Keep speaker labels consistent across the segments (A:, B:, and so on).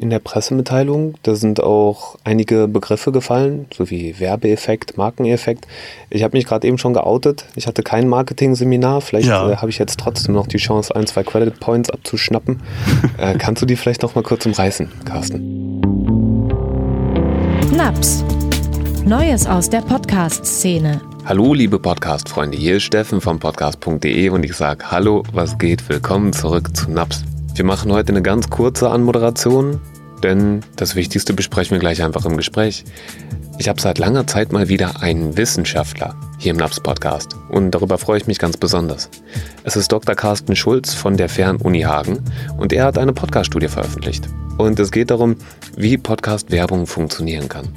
A: in der Pressemitteilung. Da sind auch einige Begriffe gefallen, sowie Werbeeffekt, Markeneffekt. Ich habe mich gerade eben schon geoutet. Ich hatte kein Marketing-Seminar. Vielleicht ja. äh, habe ich jetzt trotzdem noch die Chance, ein, zwei Credit Points abzuschnappen. äh, kannst du die vielleicht noch mal kurz umreißen, Carsten?
B: Naps. Neues aus der Podcast-Szene.
A: Hallo, liebe Podcast-Freunde. Hier ist Steffen vom podcast.de und ich sage Hallo, was geht? Willkommen zurück zu Naps. Wir machen heute eine ganz kurze Anmoderation, denn das Wichtigste besprechen wir gleich einfach im Gespräch. Ich habe seit langer Zeit mal wieder einen Wissenschaftler hier im NAPS Podcast und darüber freue ich mich ganz besonders. Es ist Dr. Carsten Schulz von der Fernuni Hagen und er hat eine Podcast-Studie veröffentlicht. Und es geht darum, wie Podcast-Werbung funktionieren kann.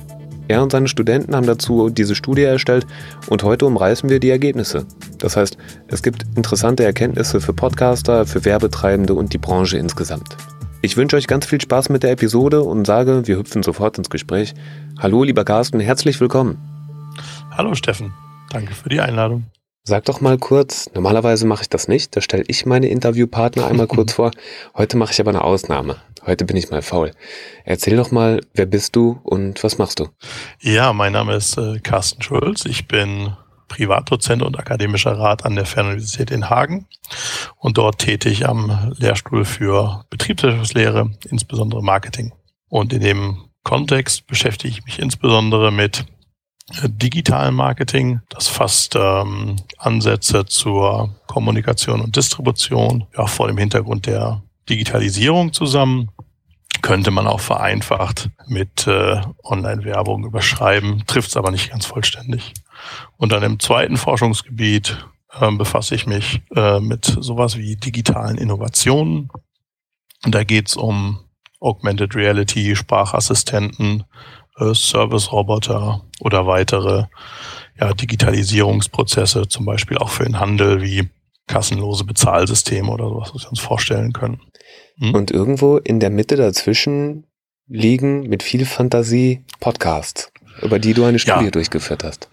A: Er und seine Studenten haben dazu diese Studie erstellt und heute umreißen wir die Ergebnisse. Das heißt, es gibt interessante Erkenntnisse für Podcaster, für Werbetreibende und die Branche insgesamt. Ich wünsche euch ganz viel Spaß mit der Episode und sage, wir hüpfen sofort ins Gespräch. Hallo, lieber Carsten, herzlich willkommen.
C: Hallo, Steffen. Danke für die Einladung.
A: Sag doch mal kurz, normalerweise mache ich das nicht, da stelle ich meine Interviewpartner einmal kurz vor. Heute mache ich aber eine Ausnahme. Heute bin ich mal faul. Erzähl doch mal, wer bist du und was machst du?
C: Ja, mein Name ist äh, Carsten Schulz. Ich bin Privatdozent und akademischer Rat an der Fernuniversität in Hagen und dort tätig am Lehrstuhl für Betriebswirtschaftslehre, insbesondere Marketing. Und in dem Kontext beschäftige ich mich insbesondere mit digitalen Marketing. Das fasst ähm, Ansätze zur Kommunikation und Distribution, ja, vor dem Hintergrund der Digitalisierung zusammen. Könnte man auch vereinfacht mit äh, Online-Werbung überschreiben, trifft es aber nicht ganz vollständig. Und dann im zweiten Forschungsgebiet äh, befasse ich mich äh, mit sowas wie digitalen Innovationen. Und da geht es um Augmented Reality, Sprachassistenten, äh, Service-Roboter oder weitere ja, Digitalisierungsprozesse, zum Beispiel auch für den Handel wie kassenlose Bezahlsysteme oder sowas, was wir uns vorstellen können.
A: Hm? Und irgendwo in der Mitte dazwischen liegen mit viel Fantasie Podcasts, über die du eine Studie ja. durchgeführt hast.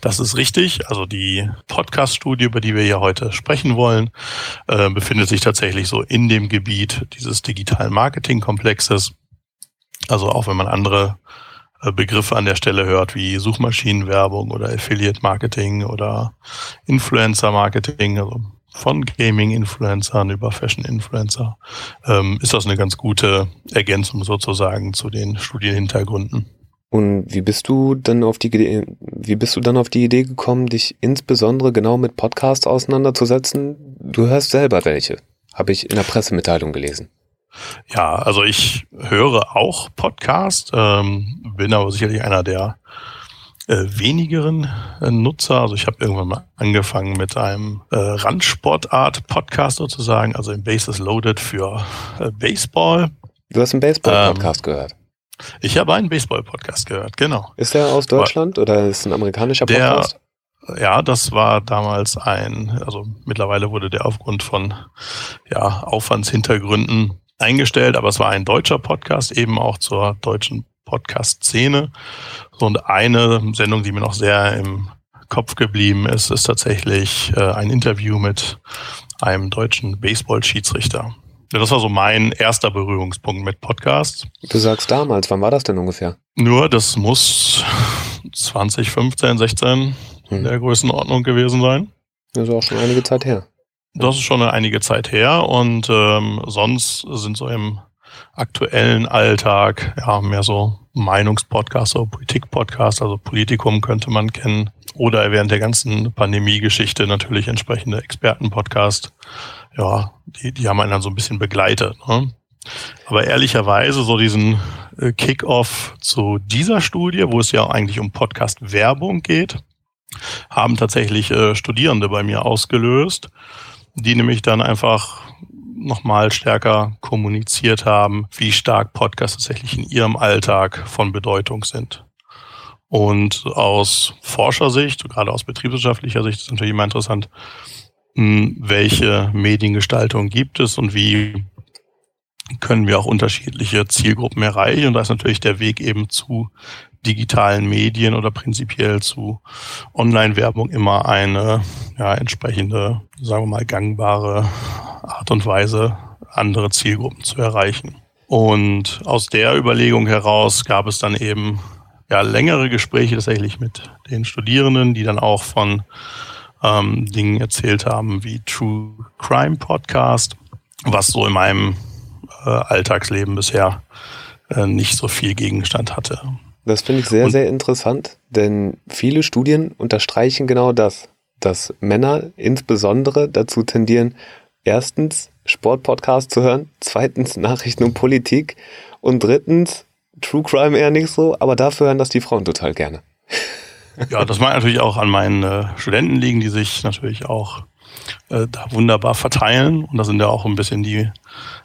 C: Das ist richtig. Also die Podcast-Studie, über die wir hier heute sprechen wollen, äh, befindet sich tatsächlich so in dem Gebiet dieses digitalen Marketing-Komplexes. Also auch wenn man andere Begriffe an der Stelle hört, wie Suchmaschinenwerbung oder Affiliate Marketing oder Influencer Marketing, also von Gaming-Influencern über Fashion-Influencer, ähm, ist das eine ganz gute Ergänzung sozusagen zu den Studienhintergründen.
A: Und wie bist du dann auf die wie bist du dann auf die Idee gekommen, dich insbesondere genau mit Podcasts auseinanderzusetzen? Du hörst selber welche, habe ich in der Pressemitteilung gelesen.
C: Ja, also ich höre auch Podcast, ähm, bin aber sicherlich einer der äh, wenigeren äh, Nutzer. Also ich habe irgendwann mal angefangen mit einem äh, Randsportart-Podcast sozusagen, also im Bases Loaded für äh, Baseball.
A: Du hast einen Baseball-Podcast ähm, gehört.
C: Ich habe einen Baseball-Podcast gehört, genau.
A: Ist der aus Deutschland aber oder ist ein amerikanischer Podcast?
C: Der, ja, das war damals ein, also mittlerweile wurde der aufgrund von ja, Aufwandshintergründen eingestellt, aber es war ein deutscher Podcast, eben auch zur deutschen Podcast-Szene. Und eine Sendung, die mir noch sehr im Kopf geblieben ist, ist tatsächlich äh, ein Interview mit einem deutschen Baseball-Schiedsrichter. Ja, das war so mein erster Berührungspunkt mit Podcasts.
A: Du sagst damals, wann war das denn ungefähr?
C: Nur, das muss 2015, 16 hm. der Größenordnung gewesen sein.
A: Das ist auch schon einige Zeit her.
C: Das ist schon einige Zeit her und ähm, sonst sind so im aktuellen Alltag ja mehr so Meinungspodcasts oder Politikpodcasts, also Politikum könnte man kennen oder während der ganzen Pandemie-Geschichte natürlich entsprechende Expertenpodcasts. Ja, die, die haben einen dann so ein bisschen begleitet. Ne? Aber ehrlicherweise so diesen äh, Kick-off zu dieser Studie, wo es ja eigentlich um Podcast-Werbung geht, haben tatsächlich äh, Studierende bei mir ausgelöst die nämlich dann einfach nochmal stärker kommuniziert haben, wie stark Podcasts tatsächlich in ihrem Alltag von Bedeutung sind. Und aus Forschersicht, gerade aus betriebswirtschaftlicher Sicht, ist natürlich immer interessant, hm, welche Mediengestaltung gibt es und wie können wir auch unterschiedliche Zielgruppen erreichen. Und da ist natürlich der Weg eben zu digitalen Medien oder prinzipiell zu Online-Werbung immer eine ja, entsprechende, sagen wir mal, gangbare Art und Weise, andere Zielgruppen zu erreichen. Und aus der Überlegung heraus gab es dann eben ja, längere Gespräche tatsächlich mit den Studierenden, die dann auch von ähm, Dingen erzählt haben wie True Crime Podcast, was so in meinem äh, Alltagsleben bisher äh, nicht so viel Gegenstand hatte.
A: Das finde ich sehr, Und, sehr interessant, denn viele Studien unterstreichen genau das, dass Männer insbesondere dazu tendieren, erstens Sportpodcast zu hören, zweitens Nachrichten und Politik und drittens True Crime eher nicht so, aber dafür hören das die Frauen total gerne.
C: Ja, das mag natürlich auch an meinen äh, Studenten liegen, die sich natürlich auch äh, da wunderbar verteilen. Und da sind ja auch ein bisschen die,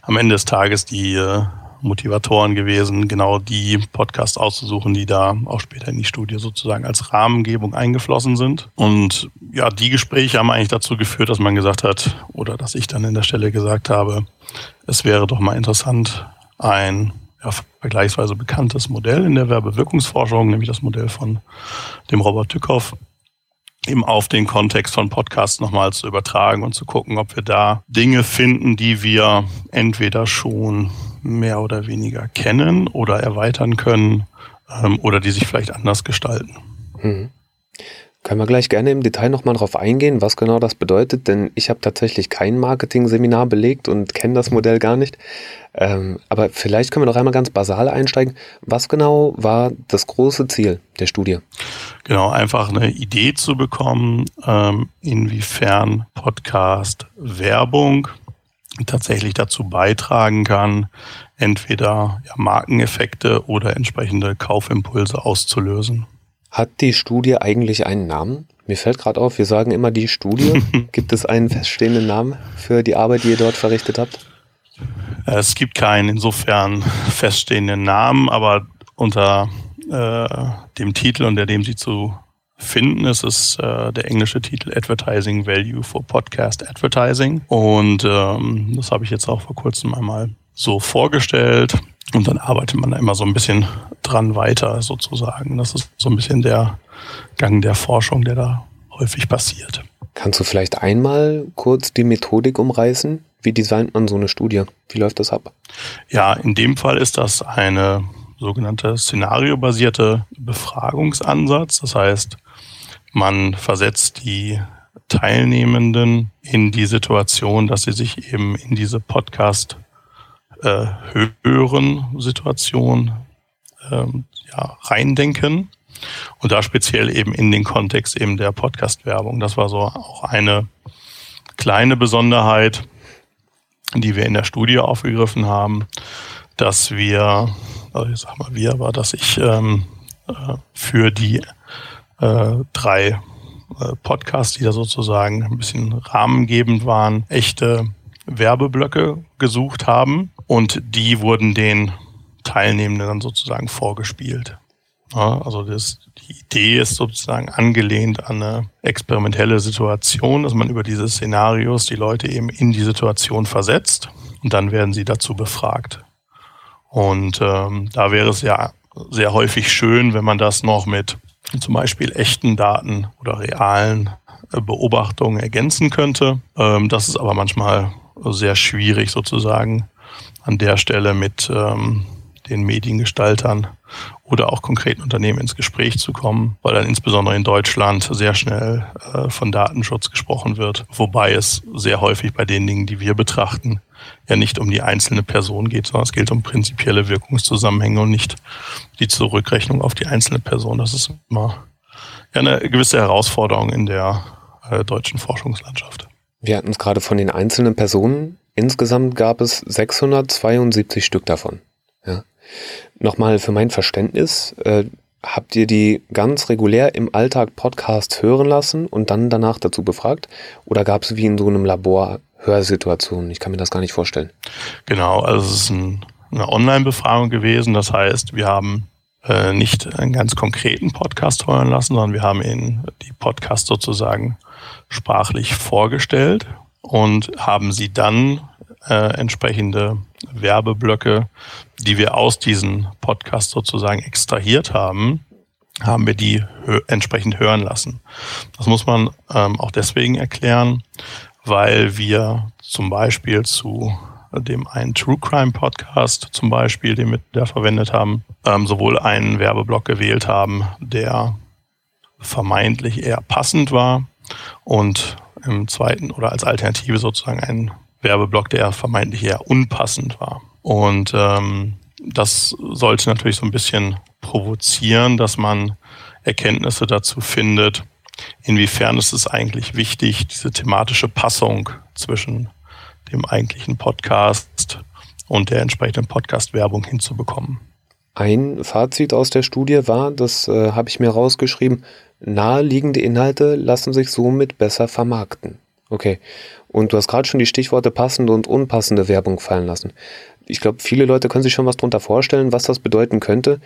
C: am Ende des Tages die äh, Motivatoren gewesen, genau die Podcasts auszusuchen, die da auch später in die Studie sozusagen als Rahmengebung eingeflossen sind. Und ja, die Gespräche haben eigentlich dazu geführt, dass man gesagt hat, oder dass ich dann in der Stelle gesagt habe, es wäre doch mal interessant, ein ja, vergleichsweise bekanntes Modell in der Werbewirkungsforschung, nämlich das Modell von dem Robert Tückhoff, eben auf den Kontext von Podcasts nochmal zu übertragen und zu gucken, ob wir da Dinge finden, die wir entweder schon mehr oder weniger kennen oder erweitern können ähm, oder die sich vielleicht anders gestalten. Mhm.
A: Können wir gleich gerne im Detail nochmal drauf eingehen, was genau das bedeutet, denn ich habe tatsächlich kein Marketing-Seminar belegt und kenne das Modell gar nicht. Ähm, aber vielleicht können wir noch einmal ganz basal einsteigen. Was genau war das große Ziel der Studie?
C: Genau, einfach eine Idee zu bekommen, ähm, inwiefern Podcast Werbung tatsächlich dazu beitragen kann, entweder ja, Markeneffekte oder entsprechende Kaufimpulse auszulösen.
A: Hat die Studie eigentlich einen Namen? Mir fällt gerade auf, wir sagen immer die Studie. gibt es einen feststehenden Namen für die Arbeit, die ihr dort verrichtet habt?
C: Es gibt keinen insofern feststehenden Namen, aber unter äh, dem Titel, unter dem sie zu finden ist, ist äh, der englische Titel Advertising Value for Podcast Advertising. Und ähm, das habe ich jetzt auch vor kurzem einmal so vorgestellt. Und dann arbeitet man da immer so ein bisschen dran weiter sozusagen. Das ist so ein bisschen der Gang der Forschung, der da häufig passiert.
A: Kannst du vielleicht einmal kurz die Methodik umreißen? Wie designt man so eine Studie? Wie läuft das ab?
C: Ja, in dem Fall ist das eine sogenannte szenariobasierte Befragungsansatz. Das heißt, man versetzt die Teilnehmenden in die Situation, dass sie sich eben in diese Podcast äh, höheren Situation ähm, ja, reindenken. Und da speziell eben in den Kontext eben der Podcast-Werbung. Das war so auch eine kleine Besonderheit, die wir in der Studie aufgegriffen haben, dass wir, also ich sag mal wir, war, dass ich ähm, äh, für die äh, drei äh, Podcasts, die da sozusagen ein bisschen rahmengebend waren, echte Werbeblöcke gesucht haben und die wurden den Teilnehmenden dann sozusagen vorgespielt. Ja, also das, die Idee ist sozusagen angelehnt an eine experimentelle Situation, dass man über diese Szenarios die Leute eben in die Situation versetzt und dann werden sie dazu befragt. Und ähm, da wäre es ja sehr häufig schön, wenn man das noch mit zum Beispiel echten Daten oder realen äh, Beobachtungen ergänzen könnte. Ähm, das ist aber manchmal sehr schwierig sozusagen an der Stelle mit ähm, den Mediengestaltern oder auch konkreten Unternehmen ins Gespräch zu kommen, weil dann insbesondere in Deutschland sehr schnell äh, von Datenschutz gesprochen wird, wobei es sehr häufig bei den Dingen, die wir betrachten, ja nicht um die einzelne Person geht, sondern es geht um prinzipielle Wirkungszusammenhänge und nicht die Zurückrechnung auf die einzelne Person. Das ist immer ja, eine gewisse Herausforderung in der äh, deutschen Forschungslandschaft.
A: Wir hatten es gerade von den einzelnen Personen. Insgesamt gab es 672 Stück davon. Ja. Nochmal für mein Verständnis, äh, habt ihr die ganz regulär im Alltag Podcast hören lassen und dann danach dazu befragt? Oder gab es wie in so einem Labor Hörsituationen? Ich kann mir das gar nicht vorstellen.
C: Genau, also es ist ein, eine Online-Befragung gewesen. Das heißt, wir haben äh, nicht einen ganz konkreten Podcast hören lassen, sondern wir haben ihnen die Podcast sozusagen sprachlich vorgestellt und haben sie dann äh, entsprechende Werbeblöcke, die wir aus diesen Podcasts sozusagen extrahiert haben, haben wir die hö entsprechend hören lassen. Das muss man ähm, auch deswegen erklären, weil wir zum Beispiel zu dem einen True Crime Podcast zum Beispiel, den wir da verwendet haben, ähm, sowohl einen Werbeblock gewählt haben, der vermeintlich eher passend war und im zweiten oder als Alternative sozusagen einen Werbeblock, der vermeintlich eher unpassend war. Und ähm, das sollte natürlich so ein bisschen provozieren, dass man Erkenntnisse dazu findet, inwiefern ist es eigentlich wichtig, diese thematische Passung zwischen dem eigentlichen Podcast und der entsprechenden Podcast-Werbung hinzubekommen.
A: Ein Fazit aus der Studie war, das äh, habe ich mir rausgeschrieben, naheliegende Inhalte lassen sich somit besser vermarkten. Okay. Und du hast gerade schon die Stichworte passende und unpassende Werbung fallen lassen. Ich glaube, viele Leute können sich schon was darunter vorstellen, was das bedeuten könnte.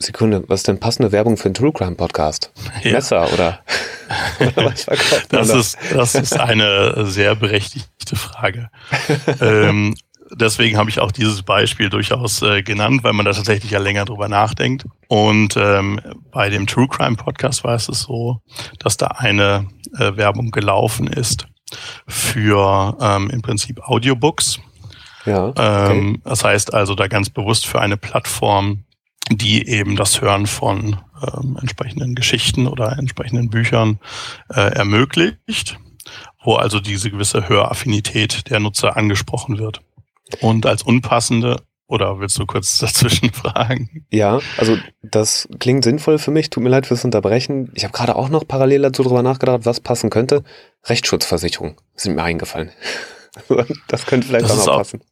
A: Sekunde, was ist denn passende Werbung für einen True Crime Podcast? Ja. Messer oder,
C: oder was verkauft das ist, das ist eine sehr berechtigte Frage. ähm, deswegen habe ich auch dieses Beispiel durchaus äh, genannt, weil man da tatsächlich ja länger drüber nachdenkt. Und ähm, bei dem True Crime Podcast war es so, dass da eine äh, Werbung gelaufen ist für ähm, im Prinzip Audiobooks. Ja, okay. ähm, das heißt also da ganz bewusst für eine Plattform, die eben das Hören von ähm, entsprechenden Geschichten oder entsprechenden Büchern äh, ermöglicht, wo also diese gewisse Höraffinität der Nutzer angesprochen wird. Und als unpassende oder willst du kurz dazwischen fragen?
A: Ja, also das klingt sinnvoll für mich. Tut mir leid fürs Unterbrechen. Ich habe gerade auch noch parallel dazu drüber nachgedacht, was passen könnte. Rechtsschutzversicherung sind mir eingefallen. das könnte vielleicht das auch noch passen.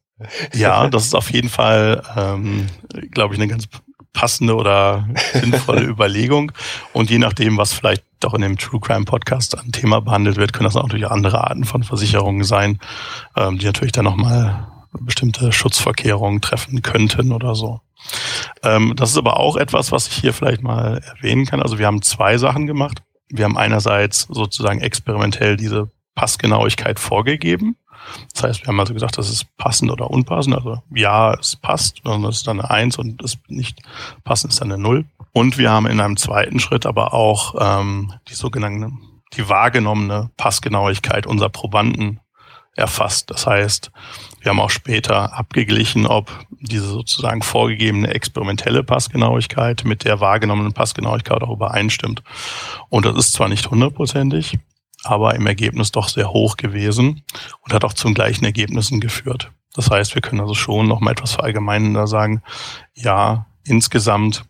C: Ja, das ist auf jeden Fall, ähm, glaube ich, eine ganz passende oder sinnvolle Überlegung. Und je nachdem, was vielleicht auch in dem True Crime Podcast ein Thema behandelt wird, können das natürlich andere Arten von Versicherungen sein, ähm, die natürlich dann nochmal bestimmte Schutzverkehrungen treffen könnten oder so. Ähm, das ist aber auch etwas, was ich hier vielleicht mal erwähnen kann. Also wir haben zwei Sachen gemacht. Wir haben einerseits sozusagen experimentell diese Passgenauigkeit vorgegeben. Das heißt, wir haben also gesagt, das ist passend oder unpassend. Also ja, es passt, und das ist dann eine Eins und es nicht passend ist dann eine Null. Und wir haben in einem zweiten Schritt aber auch ähm, die sogenannte, die wahrgenommene Passgenauigkeit unserer Probanden erfasst. Das heißt, wir haben auch später abgeglichen, ob diese sozusagen vorgegebene experimentelle Passgenauigkeit mit der wahrgenommenen Passgenauigkeit auch übereinstimmt. Und das ist zwar nicht hundertprozentig, aber im Ergebnis doch sehr hoch gewesen und hat auch zum gleichen Ergebnissen geführt. Das heißt, wir können also schon noch mal etwas verallgemeinender sagen, ja, insgesamt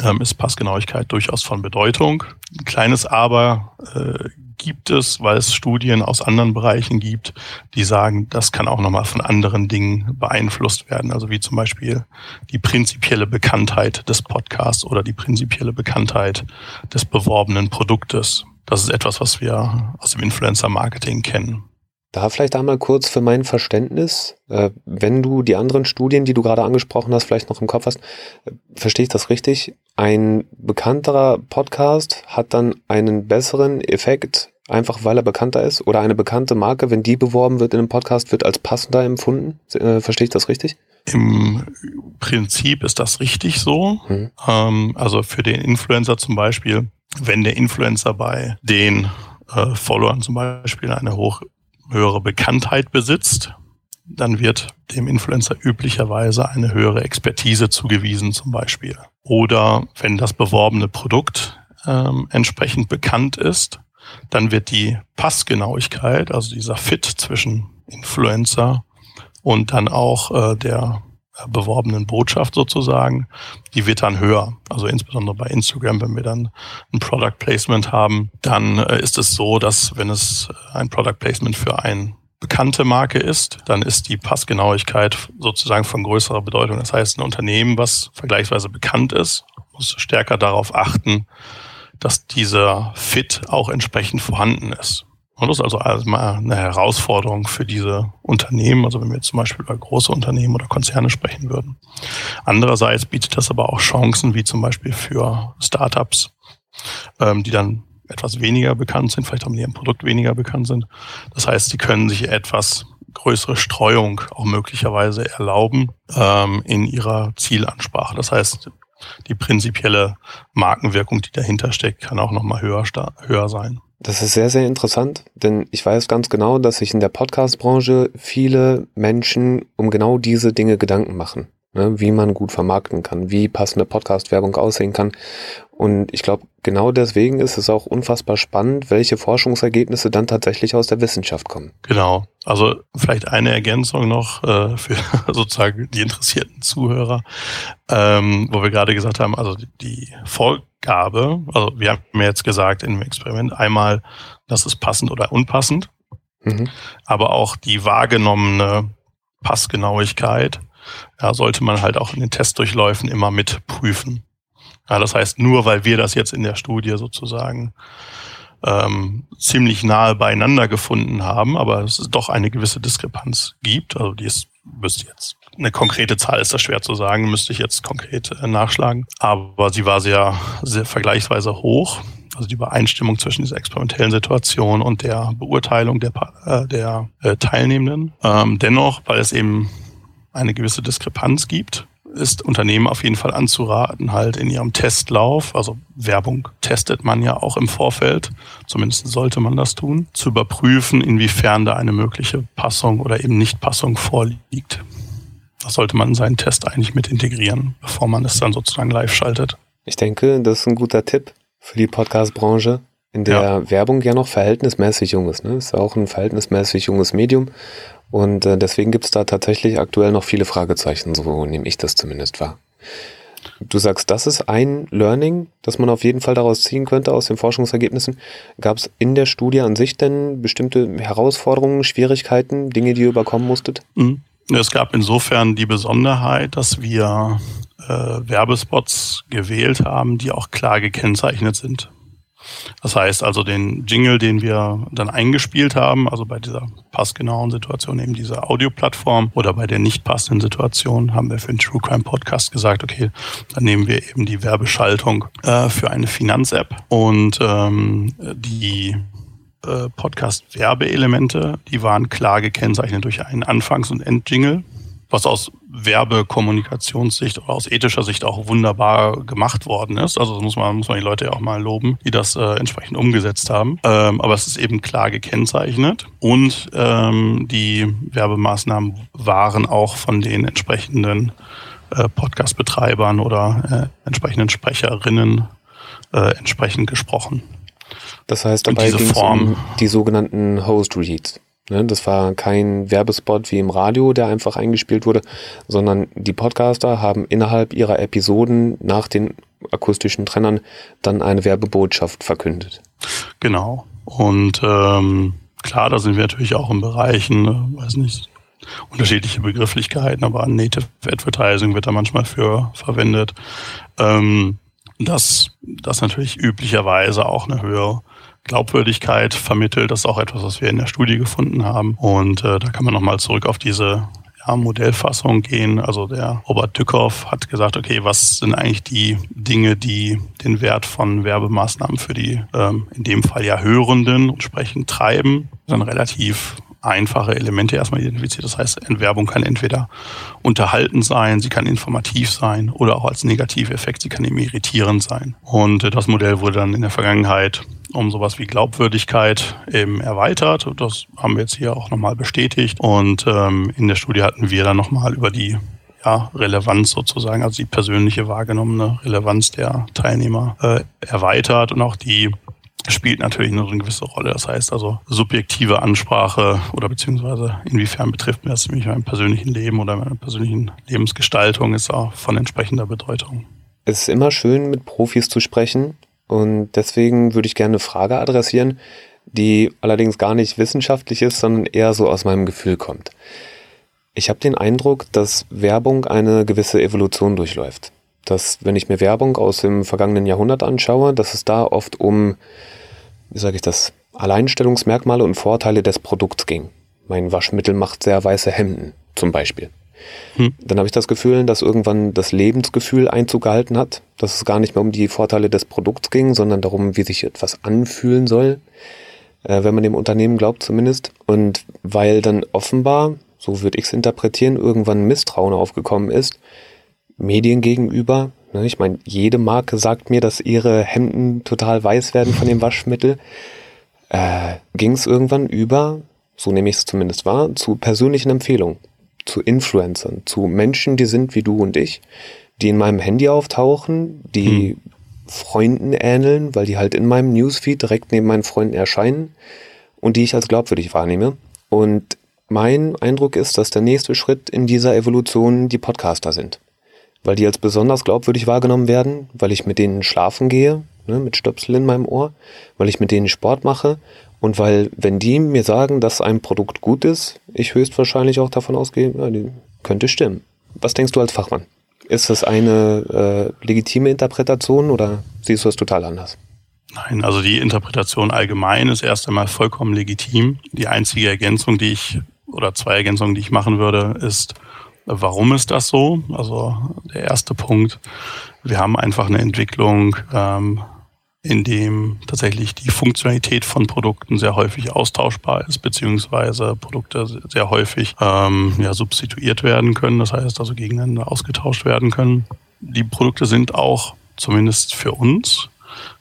C: ähm, ist Passgenauigkeit durchaus von Bedeutung. Ein kleines Aber äh, gibt es, weil es Studien aus anderen Bereichen gibt, die sagen, das kann auch nochmal von anderen Dingen beeinflusst werden. Also wie zum Beispiel die prinzipielle Bekanntheit des Podcasts oder die prinzipielle Bekanntheit des beworbenen Produktes. Das ist etwas, was wir aus dem Influencer-Marketing kennen.
A: Da vielleicht einmal kurz für mein Verständnis, äh, wenn du die anderen Studien, die du gerade angesprochen hast, vielleicht noch im Kopf hast, äh, verstehe ich das richtig? Ein bekannterer Podcast hat dann einen besseren Effekt, einfach weil er bekannter ist? Oder eine bekannte Marke, wenn die beworben wird in einem Podcast, wird als passender empfunden? Äh, verstehe ich das richtig?
C: Im Prinzip ist das richtig so. Mhm. Ähm, also für den Influencer zum Beispiel, wenn der Influencer bei den äh, Followern zum Beispiel eine hoch höhere Bekanntheit besitzt, dann wird dem Influencer üblicherweise eine höhere Expertise zugewiesen zum Beispiel. Oder wenn das beworbene Produkt ähm, entsprechend bekannt ist, dann wird die Passgenauigkeit, also dieser Fit zwischen Influencer und dann auch äh, der beworbenen Botschaft sozusagen, die wird dann höher. Also insbesondere bei Instagram, wenn wir dann ein Product Placement haben, dann äh, ist es so, dass wenn es ein Product Placement für eine bekannte Marke ist, dann ist die Passgenauigkeit sozusagen von größerer Bedeutung. Das heißt, ein Unternehmen, was vergleichsweise bekannt ist, muss stärker darauf achten, dass dieser Fit auch entsprechend vorhanden ist. Und das ist also erstmal eine Herausforderung für diese Unternehmen, also wenn wir jetzt zum Beispiel über große Unternehmen oder Konzerne sprechen würden. Andererseits bietet das aber auch Chancen, wie zum Beispiel für Startups, ähm, die dann etwas weniger bekannt sind, vielleicht auch mit ihrem Produkt weniger bekannt sind. Das heißt, sie können sich etwas größere Streuung auch möglicherweise erlauben ähm, in ihrer Zielansprache. Das heißt, die prinzipielle Markenwirkung, die dahinter steckt, kann auch nochmal höher, höher sein.
A: Das ist sehr, sehr interessant, denn ich weiß ganz genau, dass sich in der Podcast-Branche viele Menschen um genau diese Dinge Gedanken machen. Ne, wie man gut vermarkten kann, wie passende Podcast-Werbung aussehen kann. Und ich glaube, genau deswegen ist es auch unfassbar spannend, welche Forschungsergebnisse dann tatsächlich aus der Wissenschaft kommen.
C: Genau. Also vielleicht eine Ergänzung noch äh, für sozusagen die interessierten Zuhörer, ähm, wo wir gerade gesagt haben, also die Vorgabe, also wir haben mir jetzt gesagt im Experiment einmal, das ist passend oder unpassend, mhm. aber auch die wahrgenommene Passgenauigkeit ja, sollte man halt auch in den Testdurchläufen immer mit prüfen. Ja, das heißt, nur weil wir das jetzt in der Studie sozusagen ähm, ziemlich nahe beieinander gefunden haben, aber es doch eine gewisse Diskrepanz gibt, also die ist, müsste jetzt, eine konkrete Zahl ist das schwer zu sagen, müsste ich jetzt konkret äh, nachschlagen, aber sie war sehr, sehr vergleichsweise hoch. Also die Übereinstimmung zwischen dieser experimentellen Situation und der Beurteilung der, äh, der äh, Teilnehmenden. Ähm, dennoch, weil es eben eine gewisse Diskrepanz gibt, ist Unternehmen auf jeden Fall anzuraten, halt in ihrem Testlauf, also Werbung testet man ja auch im Vorfeld, zumindest sollte man das tun, zu überprüfen, inwiefern da eine mögliche Passung oder eben Nichtpassung vorliegt. Das sollte man in seinen Test eigentlich mit integrieren, bevor man es dann sozusagen live schaltet.
A: Ich denke, das ist ein guter Tipp für die Podcast-Branche, in der ja. Werbung ja noch verhältnismäßig jung ist. Ne? Ist auch ein verhältnismäßig junges Medium und äh, deswegen gibt es da tatsächlich aktuell noch viele Fragezeichen, so nehme ich das zumindest wahr. Du sagst, das ist ein Learning, das man auf jeden Fall daraus ziehen könnte aus den Forschungsergebnissen. Gab es in der Studie an sich denn bestimmte Herausforderungen, Schwierigkeiten, Dinge, die ihr überkommen musstet?
C: Mhm. Es gab insofern die Besonderheit, dass wir äh, Werbespots gewählt haben, die auch klar gekennzeichnet sind. Das heißt also den Jingle, den wir dann eingespielt haben, also bei dieser passgenauen Situation eben diese Audioplattform oder bei der nicht passenden Situation haben wir für den True Crime Podcast gesagt, okay, dann nehmen wir eben die Werbeschaltung äh, für eine Finanz-App und ähm, die äh, Podcast-Werbeelemente, die waren klar gekennzeichnet durch einen Anfangs- und Endjingle was aus Werbekommunikationssicht oder aus ethischer Sicht auch wunderbar gemacht worden ist. Also das muss man, muss man die Leute ja auch mal loben, die das äh, entsprechend umgesetzt haben. Ähm, aber es ist eben klar gekennzeichnet und ähm, die Werbemaßnahmen waren auch von den entsprechenden äh, Podcast-Betreibern oder äh, entsprechenden Sprecherinnen äh, entsprechend gesprochen.
A: Das heißt, dabei ging es um die sogenannten Host Reads. Ne, das war kein Werbespot wie im Radio, der einfach eingespielt wurde, sondern die Podcaster haben innerhalb ihrer Episoden nach den akustischen Trennern dann eine Werbebotschaft verkündet.
C: Genau. Und ähm, klar, da sind wir natürlich auch in Bereichen, äh, weiß nicht, unterschiedliche Begrifflichkeiten, aber Native Advertising wird da manchmal für verwendet. Ähm, das, das natürlich üblicherweise auch eine höhere Glaubwürdigkeit vermittelt. Das ist auch etwas, was wir in der Studie gefunden haben. Und äh, da kann man nochmal zurück auf diese ja, Modellfassung gehen. Also der Robert Dückhoff hat gesagt, okay, was sind eigentlich die Dinge, die den Wert von Werbemaßnahmen für die ähm, in dem Fall ja Hörenden entsprechend treiben. Dann relativ einfache Elemente erstmal identifiziert. Das heißt, Entwerbung kann entweder unterhaltend sein, sie kann informativ sein oder auch als Negativeffekt, sie kann eben irritierend sein. Und äh, das Modell wurde dann in der Vergangenheit um sowas wie Glaubwürdigkeit eben erweitert. Das haben wir jetzt hier auch nochmal bestätigt. Und ähm, in der Studie hatten wir dann nochmal über die ja, Relevanz sozusagen, also die persönliche wahrgenommene Relevanz der Teilnehmer äh, erweitert und auch die spielt natürlich nur eine gewisse Rolle. Das heißt also subjektive Ansprache oder beziehungsweise inwiefern betrifft mir das mich in meinem persönlichen Leben oder meiner persönlichen Lebensgestaltung ist auch von entsprechender Bedeutung.
A: Es ist immer schön, mit Profis zu sprechen und deswegen würde ich gerne eine Frage adressieren, die allerdings gar nicht wissenschaftlich ist, sondern eher so aus meinem Gefühl kommt. Ich habe den Eindruck, dass Werbung eine gewisse Evolution durchläuft dass wenn ich mir Werbung aus dem vergangenen Jahrhundert anschaue, dass es da oft um, wie sage ich das, Alleinstellungsmerkmale und Vorteile des Produkts ging. Mein Waschmittel macht sehr weiße Hemden zum Beispiel. Hm. Dann habe ich das Gefühl, dass irgendwann das Lebensgefühl Einzug gehalten hat, dass es gar nicht mehr um die Vorteile des Produkts ging, sondern darum, wie sich etwas anfühlen soll, äh, wenn man dem Unternehmen glaubt zumindest. Und weil dann offenbar, so würde ich es interpretieren, irgendwann Misstrauen aufgekommen ist, Medien gegenüber. Ne, ich meine, jede Marke sagt mir, dass ihre Hemden total weiß werden von dem Waschmittel. äh, ging es irgendwann über, so nehme ich es zumindest wahr, zu persönlichen Empfehlungen, zu Influencern, zu Menschen, die sind wie du und ich, die in meinem Handy auftauchen, die hm. Freunden ähneln, weil die halt in meinem Newsfeed direkt neben meinen Freunden erscheinen und die ich als glaubwürdig wahrnehme. Und mein Eindruck ist, dass der nächste Schritt in dieser Evolution die Podcaster sind. Weil die als besonders glaubwürdig wahrgenommen werden, weil ich mit denen schlafen gehe, ne, mit Stöpsel in meinem Ohr, weil ich mit denen Sport mache und weil, wenn die mir sagen, dass ein Produkt gut ist, ich höchstwahrscheinlich auch davon ausgehe, ja, die könnte stimmen. Was denkst du als Fachmann? Ist das eine äh, legitime Interpretation oder siehst du es total anders?
C: Nein, also die Interpretation allgemein ist erst einmal vollkommen legitim. Die einzige Ergänzung, die ich oder zwei Ergänzungen, die ich machen würde, ist, warum ist das so? Also der erste Punkt, wir haben einfach eine Entwicklung, ähm, in dem tatsächlich die Funktionalität von Produkten sehr häufig austauschbar ist, beziehungsweise Produkte sehr häufig ähm, ja, substituiert werden können, das heißt also gegeneinander ausgetauscht werden können. Die Produkte sind auch zumindest für uns,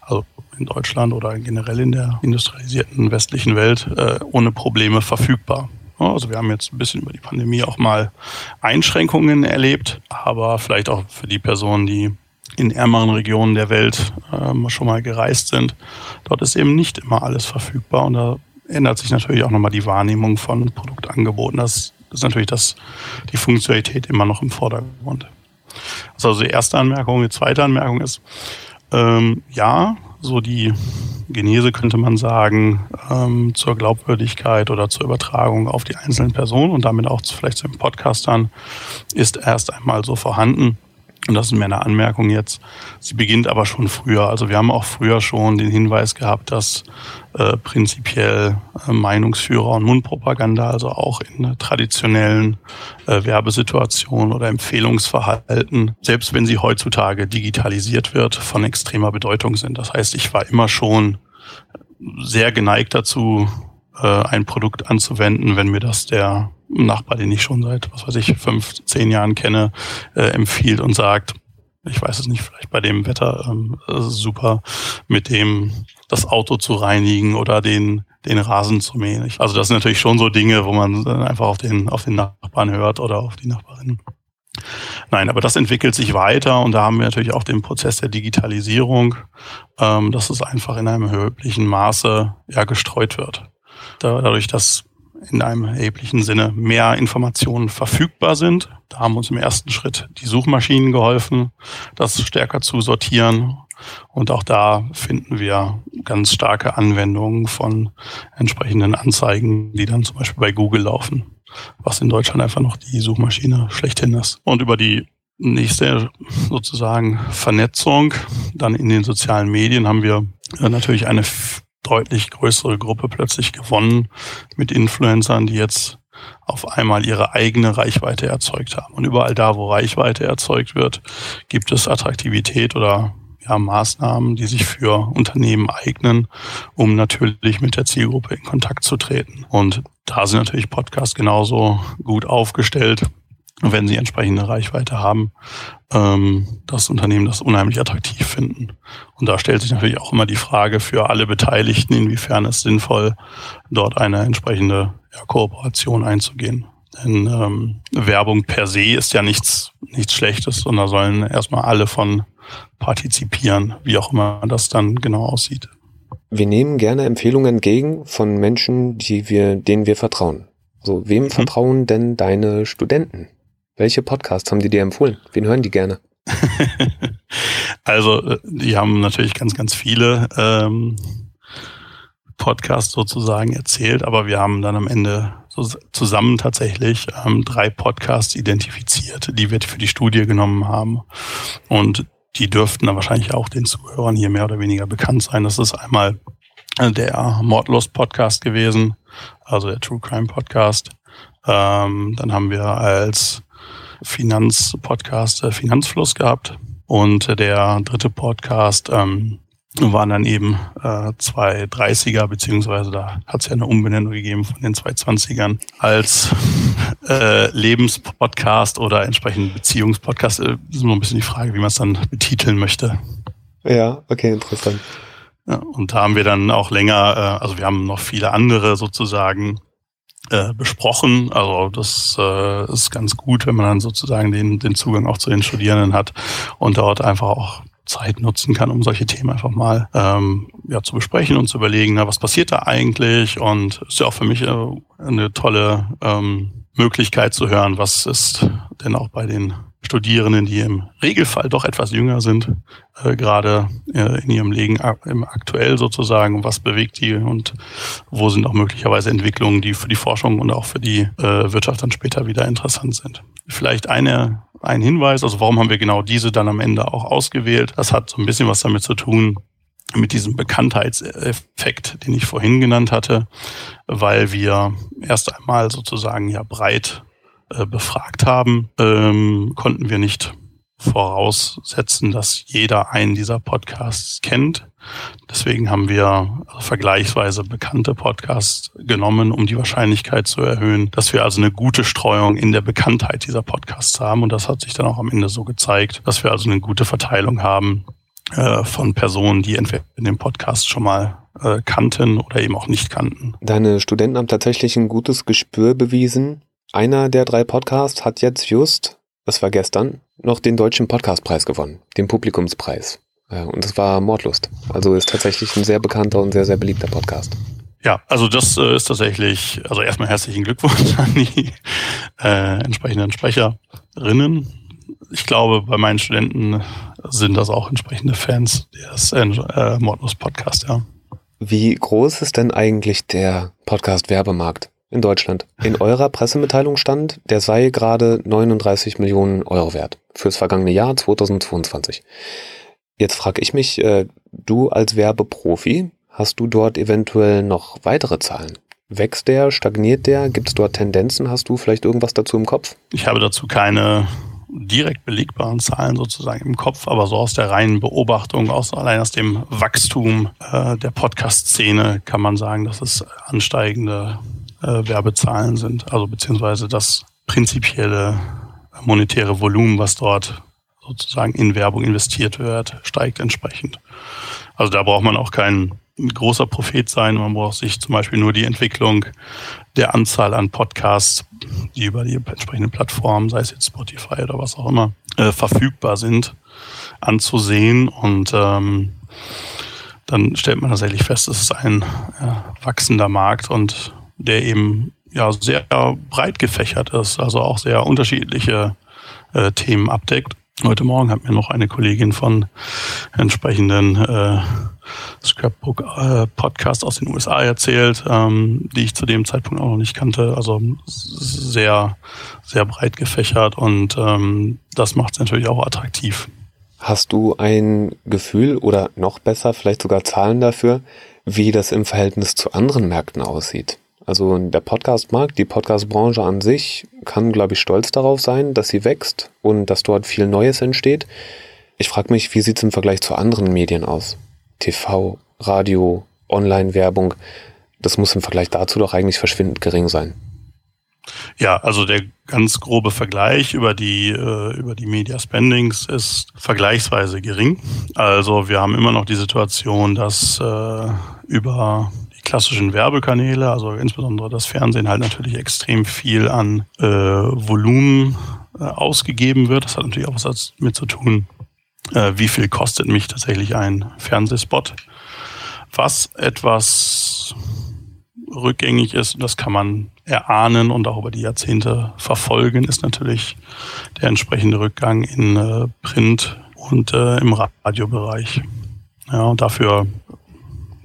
C: also in Deutschland oder generell in der industrialisierten westlichen Welt, äh, ohne Probleme verfügbar. Also wir haben jetzt ein bisschen über die Pandemie auch mal Einschränkungen erlebt, aber vielleicht auch für die Personen, die in ärmeren Regionen der Welt ähm, schon mal gereist sind. Dort ist eben nicht immer alles verfügbar und da ändert sich natürlich auch nochmal die Wahrnehmung von Produktangeboten. Das ist natürlich das, die Funktionalität immer noch im Vordergrund. Das ist also die erste Anmerkung. Die zweite Anmerkung ist, ähm, ja, so die Genese könnte man sagen, ähm, zur Glaubwürdigkeit oder zur Übertragung auf die einzelnen Personen und damit auch vielleicht zu den Podcastern ist erst einmal so vorhanden. Und das ist mehr eine Anmerkung jetzt. Sie beginnt aber schon früher. Also wir haben auch früher schon den Hinweis gehabt, dass äh, prinzipiell äh, Meinungsführer und Mundpropaganda, also auch in traditionellen äh, Werbesituationen oder Empfehlungsverhalten, selbst wenn sie heutzutage digitalisiert wird, von extremer Bedeutung sind. Das heißt, ich war immer schon sehr geneigt dazu, äh, ein Produkt anzuwenden, wenn mir das der Nachbar, den ich schon seit, was weiß ich, fünf, zehn Jahren kenne, äh, empfiehlt und sagt, ich weiß es nicht, vielleicht bei dem Wetter ähm, super, mit dem das Auto zu reinigen oder den, den Rasen zu mähen. Also das sind natürlich schon so Dinge, wo man einfach auf den, auf den Nachbarn hört oder auf die Nachbarin. Nein, aber das entwickelt sich weiter und da haben wir natürlich auch den Prozess der Digitalisierung, ähm, dass es einfach in einem erheblichen Maße ja gestreut wird. dadurch, dass in einem erheblichen Sinne mehr Informationen verfügbar sind. Da haben uns im ersten Schritt die Suchmaschinen geholfen, das stärker zu sortieren. Und auch da finden wir ganz starke Anwendungen von entsprechenden Anzeigen, die dann zum Beispiel bei Google laufen, was in Deutschland einfach noch die Suchmaschine schlechthin ist. Und über die nächste sozusagen Vernetzung dann in den sozialen Medien haben wir natürlich eine deutlich größere Gruppe plötzlich gewonnen mit Influencern, die jetzt auf einmal ihre eigene Reichweite erzeugt haben. Und überall da, wo Reichweite erzeugt wird, gibt es Attraktivität oder ja, Maßnahmen, die sich für Unternehmen eignen, um natürlich mit der Zielgruppe in Kontakt zu treten. Und da sind natürlich Podcasts genauso gut aufgestellt, wenn sie entsprechende Reichweite haben, ähm, das Unternehmen das unheimlich attraktiv finden. Und da stellt sich natürlich auch immer die Frage für alle Beteiligten, inwiefern es sinnvoll, dort eine entsprechende ja, Kooperation einzugehen. Denn ähm, Werbung per se ist ja nichts, nichts Schlechtes, sondern sollen erstmal alle von partizipieren, wie auch immer das dann genau aussieht.
A: Wir nehmen gerne Empfehlungen entgegen von Menschen, die wir, denen wir vertrauen. So, wem mhm. vertrauen denn deine Studenten? Welche Podcasts haben die dir empfohlen? Wen hören die gerne?
C: also, äh, die haben natürlich ganz, ganz viele ähm, Podcasts sozusagen erzählt, aber wir haben dann am Ende so zusammen tatsächlich ähm, drei Podcasts identifiziert, die wir für die Studie genommen haben. Und die dürften dann wahrscheinlich auch den Zuhörern hier mehr oder weniger bekannt sein. Das ist einmal äh, der Mordlos Podcast gewesen, also der True Crime Podcast. Ähm, dann haben wir als Finanzpodcast äh, Finanzfluss gehabt. Und äh, der dritte Podcast ähm, waren dann eben äh, zwei 30er, beziehungsweise da hat es ja eine Umbenennung gegeben von den zwei 20ern als äh, Lebenspodcast oder entsprechend Beziehungspodcast. Äh, ist nur ein bisschen die Frage, wie man es dann betiteln möchte.
A: Ja, okay, interessant.
C: Ja, und da haben wir dann auch länger, äh, also wir haben noch viele andere sozusagen äh, besprochen. Also das äh, ist ganz gut, wenn man dann sozusagen den, den Zugang auch zu den Studierenden hat und dort einfach auch Zeit nutzen kann, um solche Themen einfach mal ähm, ja, zu besprechen und zu überlegen, na, was passiert da eigentlich? Und ist ja auch für mich äh, eine tolle ähm, Möglichkeit zu hören, was ist denn auch bei den Studierenden, die im Regelfall doch etwas jünger sind, äh, gerade äh, in ihrem Leben aktuell sozusagen, was bewegt die und wo sind auch möglicherweise Entwicklungen, die für die Forschung und auch für die äh, Wirtschaft dann später wieder interessant sind. Vielleicht eine, ein Hinweis, also warum haben wir genau diese dann am Ende auch ausgewählt? Das hat so ein bisschen was damit zu tun, mit diesem Bekanntheitseffekt, den ich vorhin genannt hatte, weil wir erst einmal sozusagen ja breit äh, befragt haben, ähm, konnten wir nicht voraussetzen, dass jeder einen dieser Podcasts kennt. Deswegen haben wir also vergleichsweise bekannte Podcasts genommen, um die Wahrscheinlichkeit zu erhöhen, dass wir also eine gute Streuung in der Bekanntheit dieser Podcasts haben. Und das hat sich dann auch am Ende so gezeigt, dass wir also eine gute Verteilung haben äh, von Personen, die entweder in dem Podcast schon mal äh, kannten oder eben auch nicht kannten.
A: Deine Studenten haben tatsächlich ein gutes Gespür bewiesen einer der drei Podcasts hat jetzt just, das war gestern, noch den deutschen Podcastpreis gewonnen, den Publikumspreis. Und das war Mordlust. Also ist tatsächlich ein sehr bekannter und sehr, sehr beliebter Podcast.
C: Ja, also das äh, ist tatsächlich, also erstmal herzlichen Glückwunsch an die äh, entsprechenden Sprecherinnen. Ich glaube, bei meinen Studenten sind das auch entsprechende Fans des äh, Mordlust Podcast, ja.
A: Wie groß ist denn eigentlich der Podcast Werbemarkt? In Deutschland. In eurer Pressemitteilung stand, der sei gerade 39 Millionen Euro wert fürs vergangene Jahr 2022. Jetzt frage ich mich, äh, du als Werbeprofi, hast du dort eventuell noch weitere Zahlen? Wächst der, stagniert der? Gibt es dort Tendenzen? Hast du vielleicht irgendwas dazu im Kopf?
C: Ich habe dazu keine direkt belegbaren Zahlen sozusagen im Kopf, aber so aus der reinen Beobachtung, aus, allein aus dem Wachstum äh, der Podcast-Szene kann man sagen, dass es ansteigende äh, Werbezahlen sind, also beziehungsweise das prinzipielle monetäre Volumen, was dort sozusagen in Werbung investiert wird, steigt entsprechend. Also da braucht man auch kein großer Prophet sein. Man braucht sich zum Beispiel nur die Entwicklung der Anzahl an Podcasts, die über die entsprechenden Plattformen, sei es jetzt Spotify oder was auch immer, äh, verfügbar sind, anzusehen. Und ähm, dann stellt man tatsächlich fest, es ist ein ja, wachsender Markt und der eben ja sehr breit gefächert ist, also auch sehr unterschiedliche äh, Themen abdeckt. Heute Morgen hat mir noch eine Kollegin von entsprechenden äh, Scrapbook äh, Podcast aus den USA erzählt, ähm, die ich zu dem Zeitpunkt auch noch nicht kannte. Also sehr, sehr breit gefächert und ähm, das macht es natürlich auch attraktiv.
A: Hast du ein Gefühl oder noch besser, vielleicht sogar Zahlen dafür, wie das im Verhältnis zu anderen Märkten aussieht? Also der Podcast-Markt, die Podcast-Branche an sich kann, glaube ich, stolz darauf sein, dass sie wächst und dass dort viel Neues entsteht. Ich frage mich, wie sieht es im Vergleich zu anderen Medien aus? TV, Radio, Online-Werbung, das muss im Vergleich dazu doch eigentlich verschwindend gering sein.
C: Ja, also der ganz grobe Vergleich über die, äh, über die Media Spendings ist vergleichsweise gering. Also wir haben immer noch die Situation, dass äh, über klassischen Werbekanäle, also insbesondere das Fernsehen, halt natürlich extrem viel an äh, Volumen äh, ausgegeben wird. Das hat natürlich auch was damit zu tun, äh, wie viel kostet mich tatsächlich ein Fernsehspot. Was etwas rückgängig ist, das kann man erahnen und auch über die Jahrzehnte verfolgen, ist natürlich der entsprechende Rückgang in äh, Print und äh, im Radiobereich. Ja, und dafür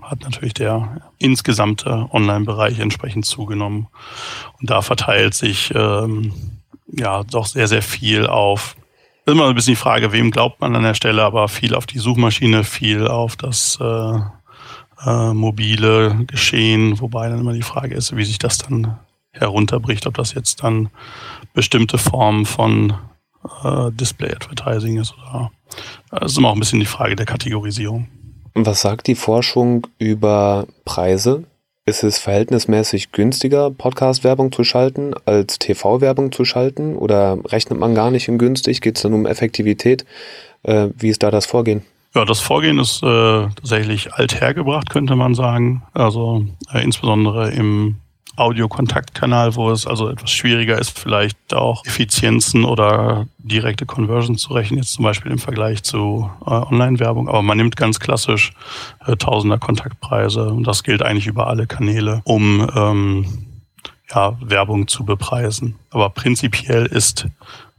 C: hat natürlich der insgesamte Online-Bereich entsprechend zugenommen. Und da verteilt sich ähm, ja doch sehr, sehr viel auf. Immer ein bisschen die Frage, wem glaubt man an der Stelle, aber viel auf die Suchmaschine, viel auf das äh, äh, mobile Geschehen, wobei dann immer die Frage ist, wie sich das dann herunterbricht, ob das jetzt dann bestimmte Formen von äh, Display-Advertising ist oder das ist immer auch ein bisschen die Frage der Kategorisierung.
A: Was sagt die Forschung über Preise? Ist es verhältnismäßig günstiger, Podcast-Werbung zu schalten, als TV-Werbung zu schalten? Oder rechnet man gar nicht in günstig? Geht es dann um Effektivität? Äh, wie ist da das Vorgehen?
C: Ja, das Vorgehen ist äh, tatsächlich althergebracht, könnte man sagen. Also äh, insbesondere im Audiokontaktkanal, wo es also etwas schwieriger ist, vielleicht auch Effizienzen oder direkte Conversions zu rechnen, jetzt zum Beispiel im Vergleich zu äh, Online-Werbung. Aber man nimmt ganz klassisch äh, Tausender Kontaktpreise und das gilt eigentlich über alle Kanäle, um ähm, ja, Werbung zu bepreisen. Aber prinzipiell ist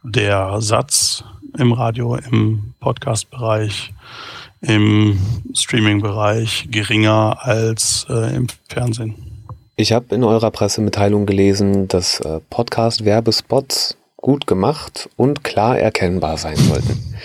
C: der Satz im Radio, im Podcast-Bereich, im Streaming-Bereich geringer als äh, im Fernsehen.
A: Ich habe in eurer Pressemitteilung gelesen, dass äh, Podcast-Werbespots gut gemacht und klar erkennbar sein sollten.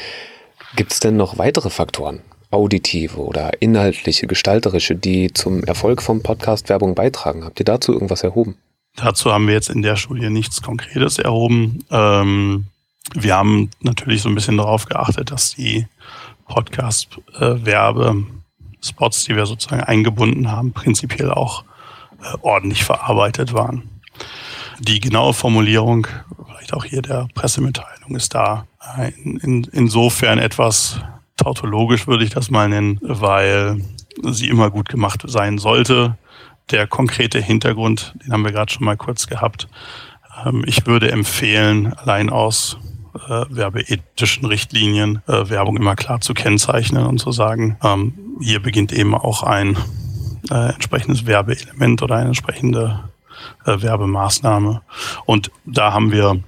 A: Gibt es denn noch weitere Faktoren, auditive oder inhaltliche, gestalterische, die zum Erfolg von Podcast-Werbung beitragen? Habt ihr dazu irgendwas erhoben?
C: Dazu haben wir jetzt in der Studie nichts Konkretes erhoben. Ähm, wir haben natürlich so ein bisschen darauf geachtet, dass die Podcast-Werbespots, die wir sozusagen eingebunden haben, prinzipiell auch äh, ordentlich verarbeitet waren. Die genaue Formulierung, vielleicht auch hier der Pressemitteilung, ist da in, in, insofern etwas tautologisch, würde ich das mal nennen, weil sie immer gut gemacht sein sollte. Der konkrete Hintergrund, den haben wir gerade schon mal kurz gehabt. Ähm, ich würde empfehlen, allein aus äh, werbeethischen Richtlinien äh, Werbung immer klar zu kennzeichnen und zu sagen, ähm, hier beginnt eben auch ein äh, entsprechendes Werbeelement oder eine entsprechende äh, Werbemaßnahme. Und da haben wir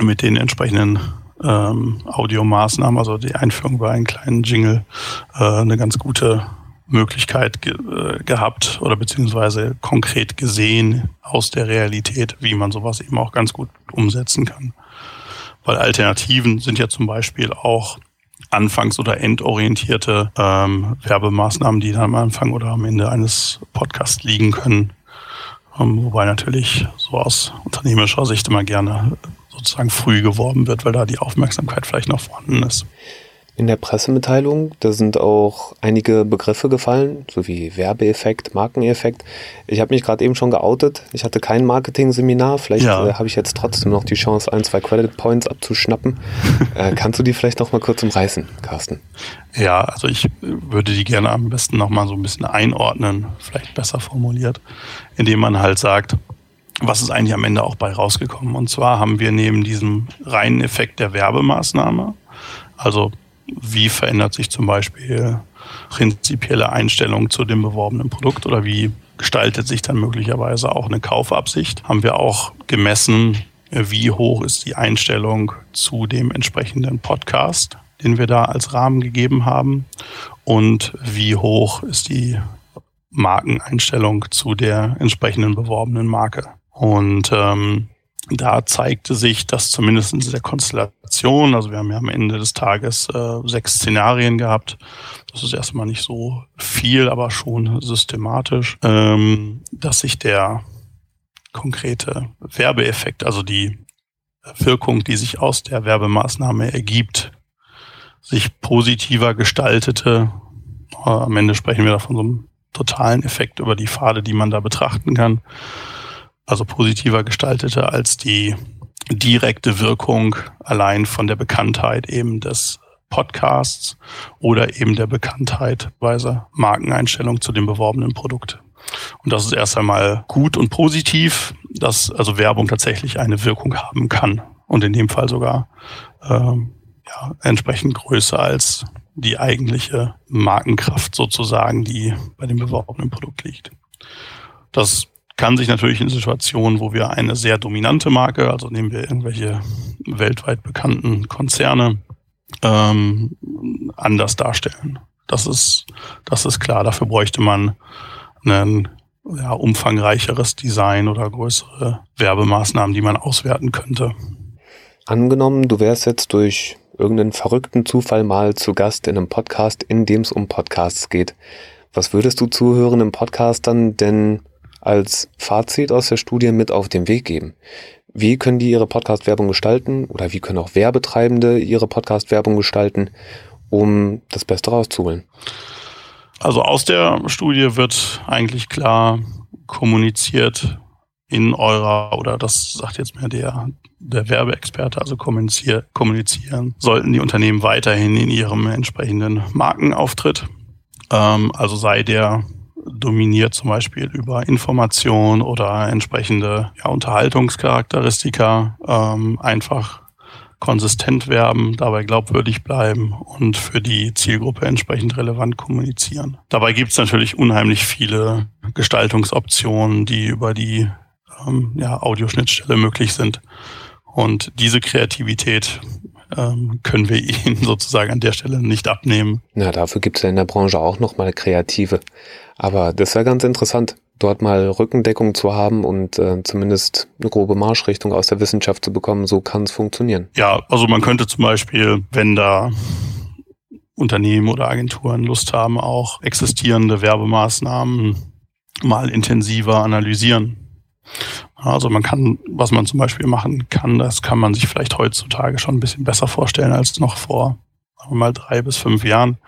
C: mit den entsprechenden ähm, Audiomaßnahmen, also die Einführung bei einem kleinen Jingle, äh, eine ganz gute Möglichkeit ge äh, gehabt oder beziehungsweise konkret gesehen aus der Realität, wie man sowas eben auch ganz gut umsetzen kann. Weil Alternativen sind ja zum Beispiel auch anfangs- oder endorientierte ähm, Werbemaßnahmen, die dann am Anfang oder am Ende eines Podcasts liegen können. Ähm, wobei natürlich so aus unternehmerischer Sicht immer gerne sozusagen früh geworben wird, weil da die Aufmerksamkeit vielleicht noch vorhanden ist.
A: In der Pressemitteilung, da sind auch einige Begriffe gefallen, sowie Werbeeffekt, Markeneffekt. Ich habe mich gerade eben schon geoutet. Ich hatte kein Marketing-Seminar. Vielleicht ja. äh, habe ich jetzt trotzdem noch die Chance, ein, zwei Credit Points abzuschnappen. äh, kannst du die vielleicht noch mal kurz umreißen, Carsten?
C: Ja, also ich würde die gerne am besten noch mal so ein bisschen einordnen, vielleicht besser formuliert, indem man halt sagt, was ist eigentlich am Ende auch bei rausgekommen? Und zwar haben wir neben diesem reinen Effekt der Werbemaßnahme, also wie verändert sich zum Beispiel prinzipielle Einstellung zu dem beworbenen Produkt oder wie gestaltet sich dann möglicherweise auch eine Kaufabsicht? Haben wir auch gemessen, wie hoch ist die Einstellung zu dem entsprechenden Podcast, den wir da als Rahmen gegeben haben und wie hoch ist die Markeneinstellung zu der entsprechenden beworbenen Marke. Und ähm, da zeigte sich, dass zumindest in der Konstellation, also wir haben ja am Ende des Tages äh, sechs Szenarien gehabt, das ist erstmal nicht so viel, aber schon systematisch, ähm, dass sich der konkrete Werbeeffekt, also die Wirkung, die sich aus der Werbemaßnahme ergibt, sich positiver gestaltete. Äh, am Ende sprechen wir da von so einem totalen Effekt über die Pfade, die man da betrachten kann also positiver gestaltete als die direkte Wirkung allein von der Bekanntheit eben des Podcasts oder eben der Bekanntheit weiser Markeneinstellung zu dem beworbenen Produkt. Und das ist erst einmal gut und positiv, dass also Werbung tatsächlich eine Wirkung haben kann und in dem Fall sogar ähm, ja, entsprechend größer als die eigentliche Markenkraft sozusagen, die bei dem beworbenen Produkt liegt. Das kann sich natürlich in Situationen, wo wir eine sehr dominante Marke, also nehmen wir irgendwelche weltweit bekannten Konzerne, ähm, anders darstellen. Das ist, das ist klar. Dafür bräuchte man ein ja, umfangreicheres Design oder größere Werbemaßnahmen, die man auswerten könnte.
A: Angenommen, du wärst jetzt durch irgendeinen verrückten Zufall mal zu Gast in einem Podcast, in dem es um Podcasts geht. Was würdest du zuhörenden Podcastern denn als Fazit aus der Studie mit auf den Weg geben? Wie können die ihre Podcast-Werbung gestalten oder wie können auch Werbetreibende ihre Podcast-Werbung gestalten, um das Beste rauszuholen?
C: Also aus der Studie wird eigentlich klar kommuniziert, in eurer, oder das sagt jetzt mehr der, der Werbeexperte, also kommunizieren, sollten die Unternehmen weiterhin in ihrem entsprechenden Markenauftritt. Ähm, also sei der dominiert zum Beispiel über Information oder entsprechende ja, Unterhaltungscharakteristika ähm, einfach konsistent werben, dabei glaubwürdig bleiben und für die Zielgruppe entsprechend relevant kommunizieren. Dabei gibt es natürlich unheimlich viele Gestaltungsoptionen, die über die ähm, ja, Audioschnittstelle möglich sind. Und diese Kreativität ähm, können wir ihnen sozusagen an der Stelle nicht abnehmen.
A: Na, dafür gibt es ja in der Branche auch nochmal Kreative. Aber das wäre ganz interessant, dort mal Rückendeckung zu haben und äh, zumindest eine grobe Marschrichtung aus der Wissenschaft zu bekommen. So kann es funktionieren.
C: Ja, also man könnte zum Beispiel, wenn da Unternehmen oder Agenturen Lust haben, auch existierende Werbemaßnahmen mal intensiver analysieren. Also man kann, was man zum Beispiel machen kann, das kann man sich vielleicht heutzutage schon ein bisschen besser vorstellen als noch vor sagen wir mal drei bis fünf Jahren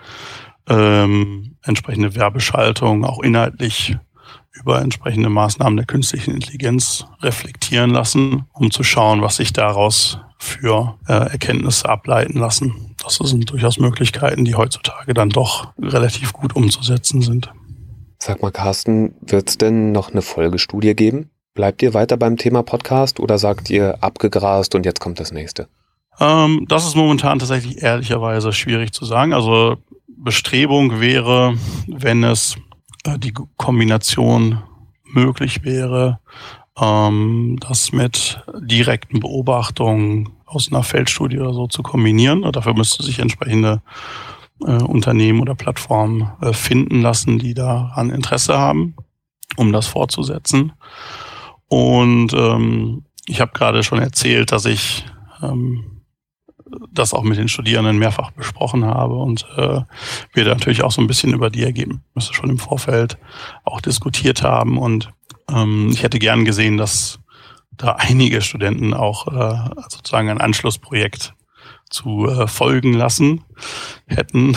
C: ähm, entsprechende Werbeschaltung auch inhaltlich über entsprechende Maßnahmen der künstlichen Intelligenz reflektieren lassen, um zu schauen, was sich daraus für äh, Erkenntnisse ableiten lassen. Das sind durchaus Möglichkeiten, die heutzutage dann doch relativ gut umzusetzen sind.
A: Sag mal, Carsten, wird es denn noch eine Folgestudie geben? Bleibt ihr weiter beim Thema Podcast oder sagt ihr abgegrast und jetzt kommt das nächste?
C: Ähm, das ist momentan tatsächlich ehrlicherweise schwierig zu sagen. Also Bestrebung wäre, wenn es äh, die Kombination möglich wäre, ähm, das mit direkten Beobachtungen aus einer Feldstudie oder so zu kombinieren. Dafür müsste sich entsprechende äh, Unternehmen oder Plattformen äh, finden lassen, die daran Interesse haben, um das fortzusetzen. Und ähm, ich habe gerade schon erzählt, dass ich ähm, das auch mit den Studierenden mehrfach besprochen habe und äh, wir da natürlich auch so ein bisschen über die Ergebnisse schon im Vorfeld auch diskutiert haben. Und ähm, ich hätte gern gesehen, dass da einige Studenten auch äh, sozusagen ein Anschlussprojekt zu äh, folgen lassen hätten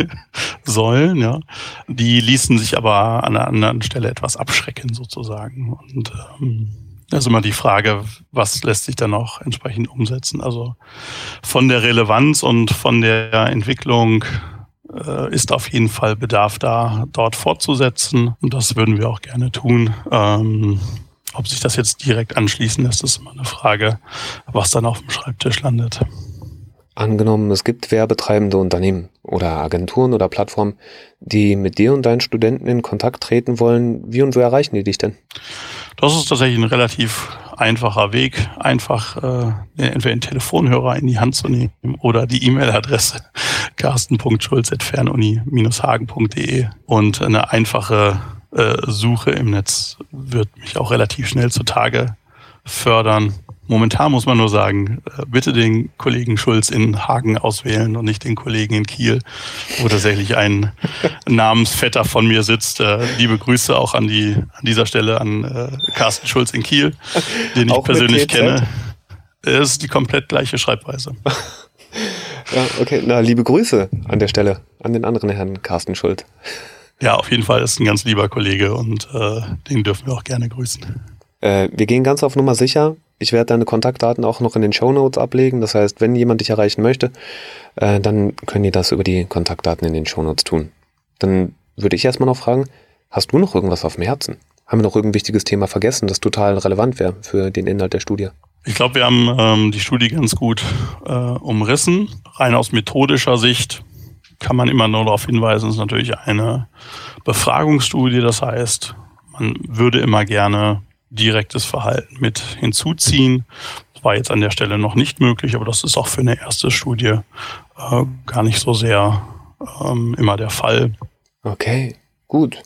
C: sollen. Ja. Die ließen sich aber an einer anderen Stelle etwas abschrecken sozusagen. Und ähm, das ist immer die Frage, was lässt sich dann auch entsprechend umsetzen. Also von der Relevanz und von der Entwicklung äh, ist auf jeden Fall Bedarf da, dort fortzusetzen. Und das würden wir auch gerne tun. Ähm, ob sich das jetzt direkt anschließen lässt, ist immer eine Frage, was dann auf dem Schreibtisch landet.
A: Angenommen, es gibt werbetreibende Unternehmen oder Agenturen oder Plattformen, die mit dir und deinen Studenten in Kontakt treten wollen. Wie und wo erreichen die dich denn?
C: Das ist tatsächlich ein relativ einfacher Weg, einfach äh, entweder den Telefonhörer in die Hand zu nehmen oder die E-Mail-Adresse carsten.schulz.fernuni-hagen.de und eine einfache äh, Suche im Netz wird mich auch relativ schnell zutage fördern. Momentan muss man nur sagen, äh, bitte den Kollegen Schulz in Hagen auswählen und nicht den Kollegen in Kiel, wo tatsächlich ein Namensvetter von mir sitzt. Äh, liebe Grüße auch an, die, an dieser Stelle an äh, Carsten Schulz in Kiel, den ich auch persönlich kenne. Es ist die komplett gleiche Schreibweise.
A: Ja, okay. Na, liebe Grüße an der Stelle an den anderen Herrn Carsten Schulz.
C: Ja, auf jeden Fall ist ein ganz lieber Kollege und äh, den dürfen wir auch gerne grüßen.
A: Äh, wir gehen ganz auf Nummer sicher. Ich werde deine Kontaktdaten auch noch in den Show Notes ablegen. Das heißt, wenn jemand dich erreichen möchte, äh, dann können die das über die Kontaktdaten in den Show Notes tun. Dann würde ich erstmal noch fragen, hast du noch irgendwas auf dem Herzen? Haben wir noch irgendein wichtiges Thema vergessen, das total relevant wäre für den Inhalt der Studie?
C: Ich glaube, wir haben ähm, die Studie ganz gut äh, umrissen. Rein aus methodischer Sicht kann man immer nur darauf hinweisen, es ist natürlich eine Befragungsstudie. Das heißt, man würde immer gerne direktes Verhalten mit hinzuziehen. Das war jetzt an der Stelle noch nicht möglich, aber das ist auch für eine erste Studie äh, gar nicht so sehr ähm, immer der Fall.
A: Okay, gut.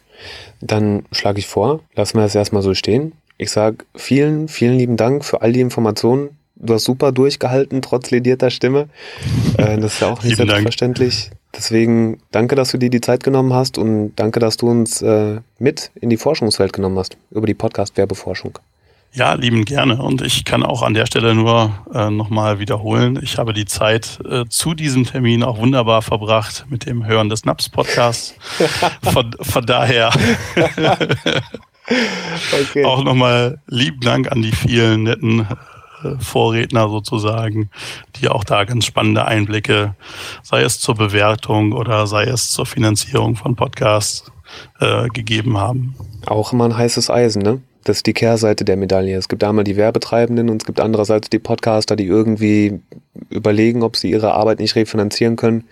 A: Dann schlage ich vor, lassen wir es erstmal so stehen. Ich sage vielen, vielen lieben Dank für all die Informationen. Du hast super durchgehalten, trotz ledierter Stimme. Äh, das ist ja auch nicht selbstverständlich. Dank. Deswegen danke, dass du dir die Zeit genommen hast und danke, dass du uns äh, mit in die Forschungswelt genommen hast, über die Podcast-Werbeforschung.
C: Ja, lieben gerne. Und ich kann auch an der Stelle nur äh, nochmal wiederholen. Ich habe die Zeit äh, zu diesem Termin auch wunderbar verbracht mit dem Hören des Naps-Podcasts. von, von daher okay. Auch nochmal lieben Dank an die vielen netten Vorredner sozusagen, die auch da ganz spannende Einblicke, sei es zur Bewertung oder sei es zur Finanzierung von Podcasts, äh, gegeben haben.
A: Auch immer ein heißes Eisen, ne? Das ist die Kehrseite der Medaille. Es gibt einmal die Werbetreibenden und es gibt andererseits die Podcaster, die irgendwie überlegen, ob sie ihre Arbeit nicht refinanzieren können.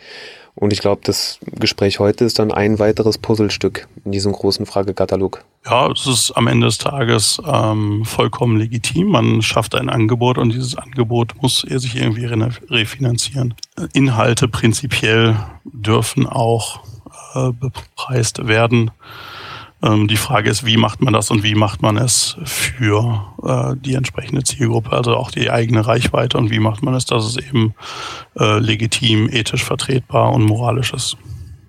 A: Und ich glaube, das Gespräch heute ist dann ein weiteres Puzzlestück in diesem großen Fragekatalog.
C: Ja, es ist am Ende des Tages ähm, vollkommen legitim. Man schafft ein Angebot und dieses Angebot muss sich irgendwie refinanzieren. Inhalte prinzipiell dürfen auch äh, bepreist werden. Ähm, die Frage ist, wie macht man das und wie macht man es für äh, die entsprechende Zielgruppe, also auch die eigene Reichweite und wie macht man es, dass es eben äh, legitim, ethisch vertretbar und moralisch ist.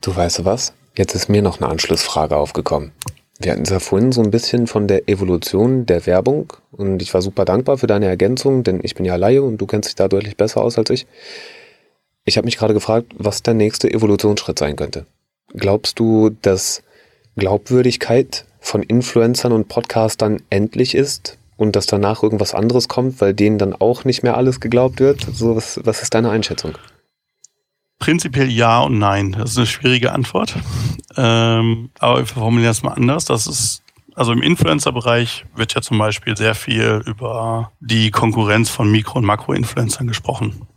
A: Du weißt was? Jetzt ist mir noch eine Anschlussfrage aufgekommen. Wir hatten es ja vorhin so ein bisschen von der Evolution der Werbung und ich war super dankbar für deine Ergänzung, denn ich bin ja Laie und du kennst dich da deutlich besser aus als ich. Ich habe mich gerade gefragt, was der nächste Evolutionsschritt sein könnte. Glaubst du, dass Glaubwürdigkeit von Influencern und Podcastern endlich ist und dass danach irgendwas anderes kommt, weil denen dann auch nicht mehr alles geglaubt wird? So, was, was ist deine Einschätzung?
C: Prinzipiell ja und nein. Das ist eine schwierige Antwort. Ähm, aber wir formulieren es mal anders. Das ist also im Influencer-Bereich wird ja zum Beispiel sehr viel über die Konkurrenz von Mikro- und Makro-Influencern gesprochen.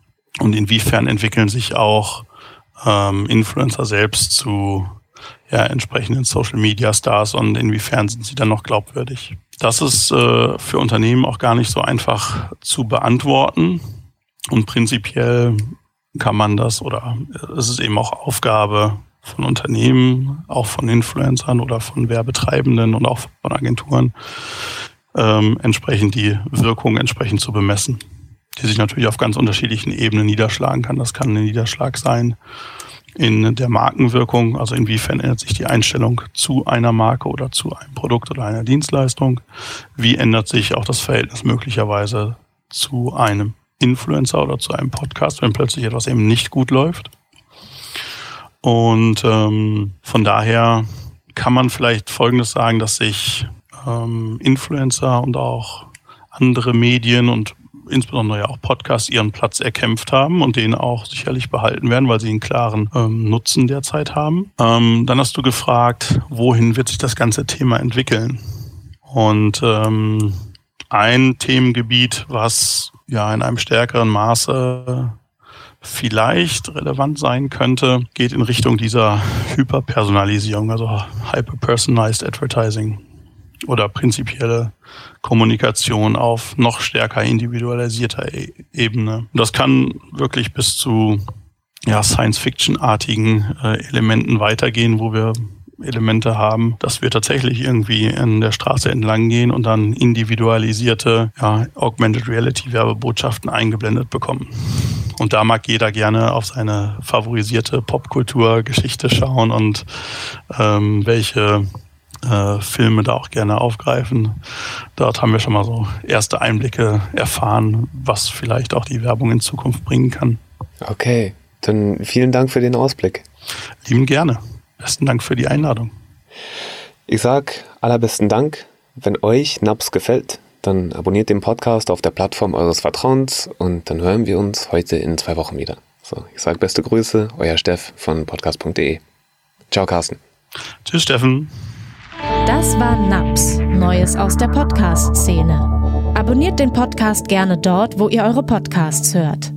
C: Und inwiefern entwickeln sich auch ähm, Influencer selbst zu ja, entsprechenden Social Media Stars und inwiefern sind sie dann noch glaubwürdig. Das ist äh, für Unternehmen auch gar nicht so einfach zu beantworten. Und prinzipiell kann man das oder es ist eben auch Aufgabe von Unternehmen, auch von Influencern oder von Werbetreibenden und auch von Agenturen, ähm, entsprechend die Wirkung entsprechend zu bemessen, die sich natürlich auf ganz unterschiedlichen Ebenen niederschlagen kann. Das kann ein Niederschlag sein in der Markenwirkung, also inwiefern ändert sich die Einstellung zu einer Marke oder zu einem Produkt oder einer Dienstleistung, wie ändert sich auch das Verhältnis möglicherweise zu einem Influencer oder zu einem Podcast, wenn plötzlich etwas eben nicht gut läuft. Und ähm, von daher kann man vielleicht Folgendes sagen, dass sich ähm, Influencer und auch andere Medien und insbesondere ja auch Podcasts ihren Platz erkämpft haben und den auch sicherlich behalten werden, weil sie einen klaren ähm, Nutzen derzeit haben. Ähm, dann hast du gefragt, wohin wird sich das ganze Thema entwickeln? Und ähm, ein Themengebiet, was ja in einem stärkeren Maße vielleicht relevant sein könnte, geht in Richtung dieser Hyperpersonalisierung, also Hyperpersonalized Advertising oder prinzipielle Kommunikation auf noch stärker individualisierter e Ebene. Das kann wirklich bis zu ja, Science-Fiction-artigen äh, Elementen weitergehen, wo wir Elemente haben, dass wir tatsächlich irgendwie in der Straße entlang gehen und dann individualisierte ja, Augmented Reality Werbebotschaften eingeblendet bekommen. Und da mag jeder gerne auf seine favorisierte Popkulturgeschichte schauen und ähm, welche äh, Filme da auch gerne aufgreifen. Dort haben wir schon mal so erste Einblicke erfahren, was vielleicht auch die Werbung in Zukunft bringen kann.
A: Okay, dann vielen Dank für den Ausblick.
C: Lieben gerne. Besten Dank für die Einladung.
A: Ich sag allerbesten Dank. Wenn euch Naps gefällt, dann abonniert den Podcast auf der Plattform eures Vertrauens und dann hören wir uns heute in zwei Wochen wieder. So, ich sage beste Grüße, euer Steff von podcast.de. Ciao, Carsten.
C: Tschüss, Steffen.
B: Das war NAPS, Neues aus der Podcast-Szene. Abonniert den Podcast gerne dort, wo ihr eure Podcasts hört.